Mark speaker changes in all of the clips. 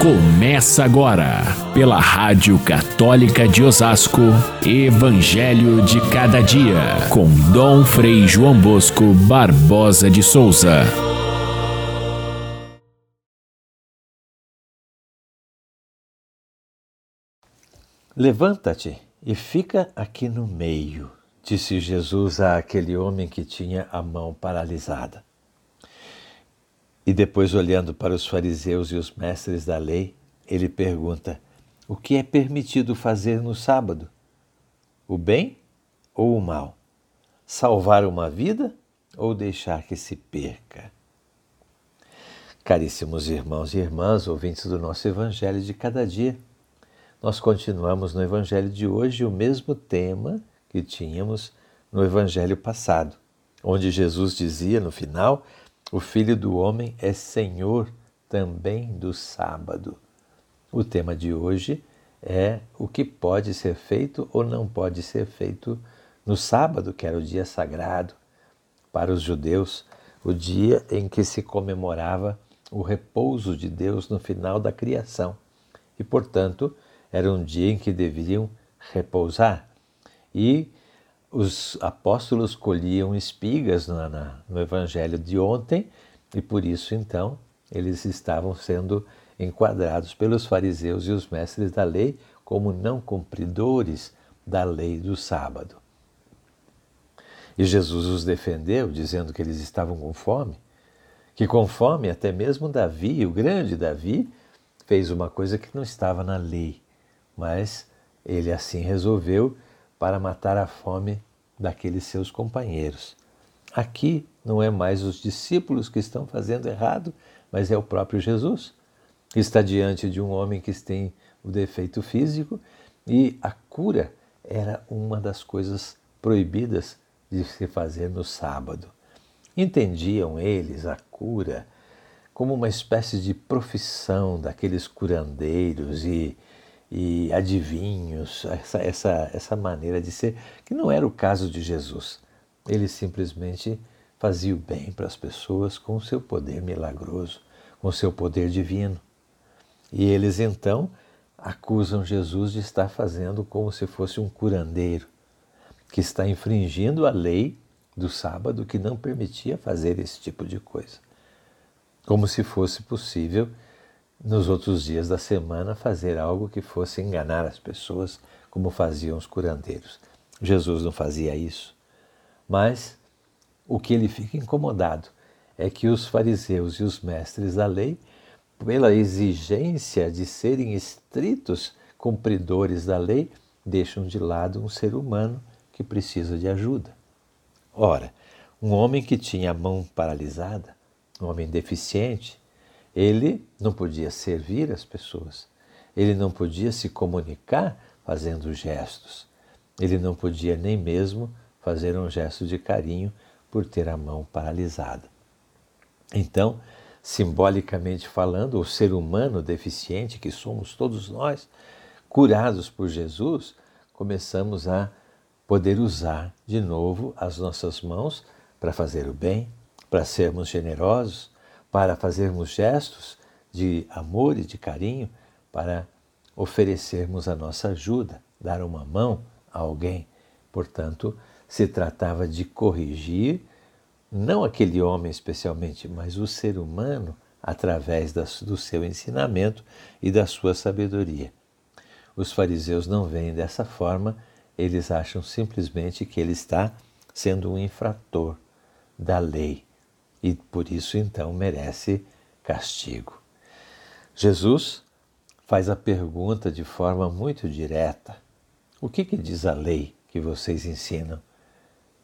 Speaker 1: Começa agora, pela Rádio Católica de Osasco, Evangelho de Cada Dia, com Dom Frei João Bosco Barbosa de Souza.
Speaker 2: Levanta-te e fica aqui no meio, disse Jesus àquele homem que tinha a mão paralisada. E depois, olhando para os fariseus e os mestres da lei, ele pergunta: O que é permitido fazer no sábado? O bem ou o mal? Salvar uma vida ou deixar que se perca? Caríssimos irmãos e irmãs, ouvintes do nosso Evangelho de cada dia, nós continuamos no Evangelho de hoje o mesmo tema que tínhamos no Evangelho passado, onde Jesus dizia no final o Filho do Homem é Senhor também do sábado. O tema de hoje é o que pode ser feito ou não pode ser feito no sábado, que era o dia sagrado para os judeus, o dia em que se comemorava o repouso de Deus no final da criação. E, portanto, era um dia em que deveriam repousar. E os apóstolos colhiam espigas no, no evangelho de ontem e por isso então eles estavam sendo enquadrados pelos fariseus e os mestres da lei como não cumpridores da lei do sábado. E Jesus os defendeu, dizendo que eles estavam com fome, que com fome até mesmo Davi, o grande Davi, fez uma coisa que não estava na lei, mas ele assim resolveu para matar a fome daqueles seus companheiros. Aqui não é mais os discípulos que estão fazendo errado, mas é o próprio Jesus. Está diante de um homem que tem o defeito físico e a cura era uma das coisas proibidas de se fazer no sábado. Entendiam eles a cura como uma espécie de profissão daqueles curandeiros e e adivinhos, essa, essa, essa maneira de ser, que não era o caso de Jesus. Ele simplesmente fazia o bem para as pessoas com o seu poder milagroso, com o seu poder divino. E eles então acusam Jesus de estar fazendo como se fosse um curandeiro, que está infringindo a lei do sábado que não permitia fazer esse tipo de coisa. Como se fosse possível nos outros dias da semana fazer algo que fosse enganar as pessoas, como faziam os curandeiros. Jesus não fazia isso. Mas o que ele fica incomodado é que os fariseus e os mestres da lei, pela exigência de serem estritos cumpridores da lei, deixam de lado um ser humano que precisa de ajuda. Ora, um homem que tinha a mão paralisada, um homem deficiente, ele não podia servir as pessoas, ele não podia se comunicar fazendo gestos, ele não podia nem mesmo fazer um gesto de carinho por ter a mão paralisada. Então, simbolicamente falando, o ser humano deficiente que somos todos nós, curados por Jesus, começamos a poder usar de novo as nossas mãos para fazer o bem, para sermos generosos, para fazermos gestos de amor e de carinho, para oferecermos a nossa ajuda, dar uma mão a alguém. Portanto, se tratava de corrigir não aquele homem especialmente, mas o ser humano através do seu ensinamento e da sua sabedoria. Os fariseus não veem dessa forma, eles acham simplesmente que ele está sendo um infrator da lei e por isso então merece castigo. Jesus faz a pergunta de forma muito direta: O que, que diz a lei que vocês ensinam?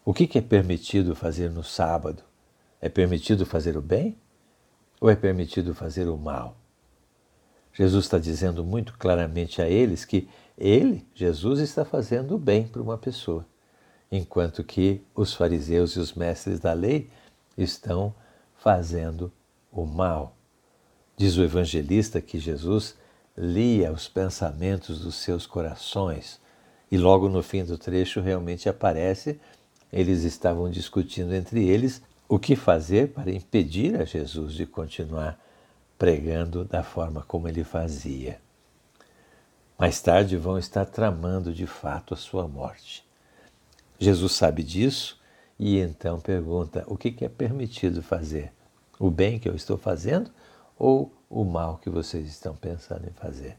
Speaker 2: O que, que é permitido fazer no sábado? É permitido fazer o bem ou é permitido fazer o mal? Jesus está dizendo muito claramente a eles que ele, Jesus, está fazendo o bem para uma pessoa, enquanto que os fariseus e os mestres da lei estão fazendo o mal. Diz o evangelista que Jesus lia os pensamentos dos seus corações e logo no fim do trecho realmente aparece eles estavam discutindo entre eles o que fazer para impedir a Jesus de continuar pregando da forma como ele fazia. Mais tarde vão estar tramando de fato a sua morte. Jesus sabe disso e então pergunta: o que é permitido fazer? O bem que eu estou fazendo ou o mal que vocês estão pensando em fazer?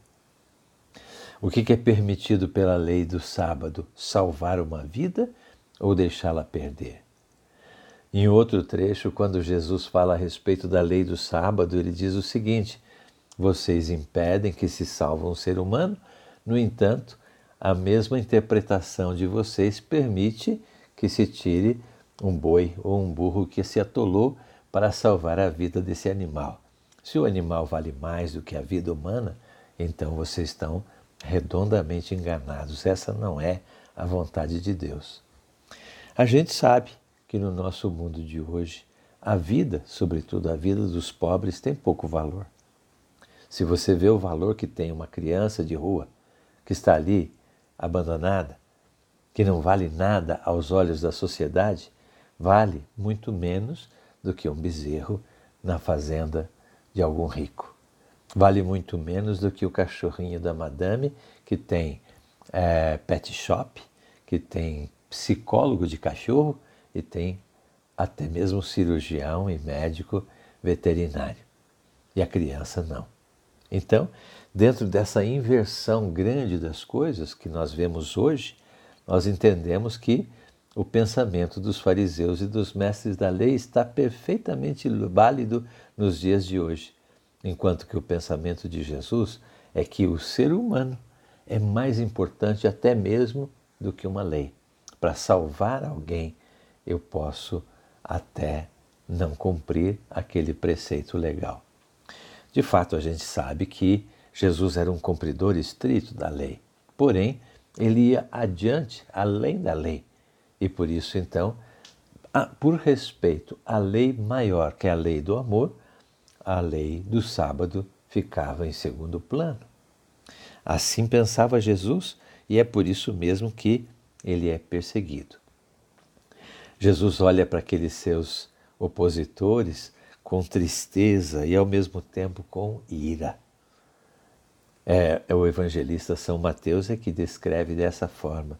Speaker 2: O que é permitido pela lei do sábado? Salvar uma vida ou deixá-la perder? Em outro trecho, quando Jesus fala a respeito da lei do sábado, ele diz o seguinte: Vocês impedem que se salva um ser humano, no entanto, a mesma interpretação de vocês permite que se tire um boi ou um burro que se atolou para salvar a vida desse animal. Se o animal vale mais do que a vida humana, então vocês estão redondamente enganados. Essa não é a vontade de Deus. A gente sabe que no nosso mundo de hoje, a vida, sobretudo a vida dos pobres, tem pouco valor. Se você vê o valor que tem uma criança de rua que está ali abandonada, que não vale nada aos olhos da sociedade, vale muito menos do que um bezerro na fazenda de algum rico. Vale muito menos do que o cachorrinho da madame que tem é, pet shop, que tem psicólogo de cachorro e tem até mesmo cirurgião e médico veterinário. E a criança não. Então, dentro dessa inversão grande das coisas que nós vemos hoje, nós entendemos que o pensamento dos fariseus e dos mestres da lei está perfeitamente válido nos dias de hoje, enquanto que o pensamento de Jesus é que o ser humano é mais importante até mesmo do que uma lei. Para salvar alguém, eu posso até não cumprir aquele preceito legal. De fato, a gente sabe que Jesus era um cumpridor estrito da lei, porém, ele ia adiante, além da lei. E por isso, então, por respeito à lei maior, que é a lei do amor, a lei do sábado ficava em segundo plano. Assim pensava Jesus, e é por isso mesmo que ele é perseguido. Jesus olha para aqueles seus opositores com tristeza e ao mesmo tempo com ira. É, é, o evangelista São Mateus é que descreve dessa forma.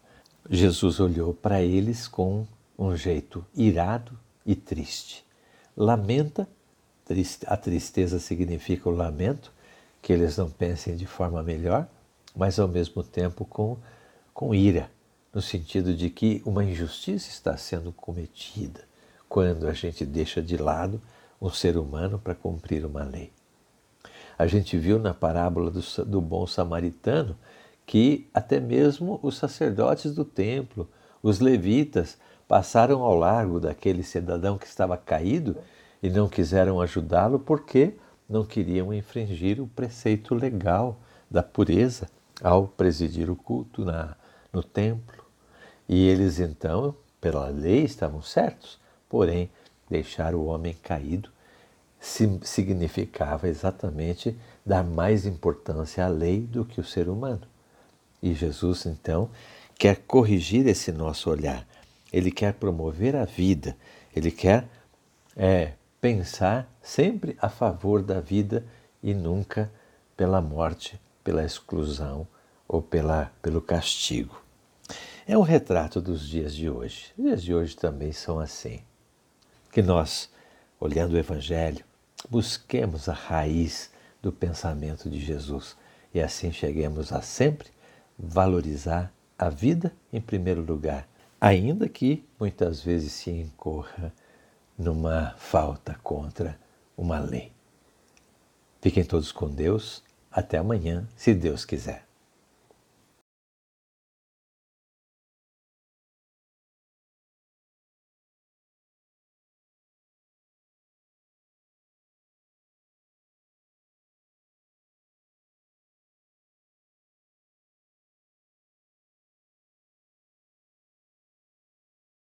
Speaker 2: Jesus olhou para eles com um jeito irado e triste. Lamenta, a tristeza significa o lamento, que eles não pensem de forma melhor, mas ao mesmo tempo com, com ira no sentido de que uma injustiça está sendo cometida quando a gente deixa de lado um ser humano para cumprir uma lei. A gente viu na parábola do, do bom samaritano que até mesmo os sacerdotes do templo, os levitas, passaram ao largo daquele cidadão que estava caído e não quiseram ajudá-lo porque não queriam infringir o preceito legal da pureza ao presidir o culto na, no templo. E eles então, pela lei, estavam certos, porém, deixar o homem caído significava exatamente dar mais importância à lei do que o ser humano. E Jesus, então, quer corrigir esse nosso olhar. Ele quer promover a vida, ele quer é, pensar sempre a favor da vida e nunca pela morte, pela exclusão ou pela, pelo castigo. É um retrato dos dias de hoje. Os dias de hoje também são assim. Que nós, olhando o Evangelho, busquemos a raiz do pensamento de Jesus e assim cheguemos a sempre valorizar a vida em primeiro lugar, ainda que muitas vezes se incorra numa falta contra uma lei. Fiquem todos com Deus. Até amanhã, se Deus quiser.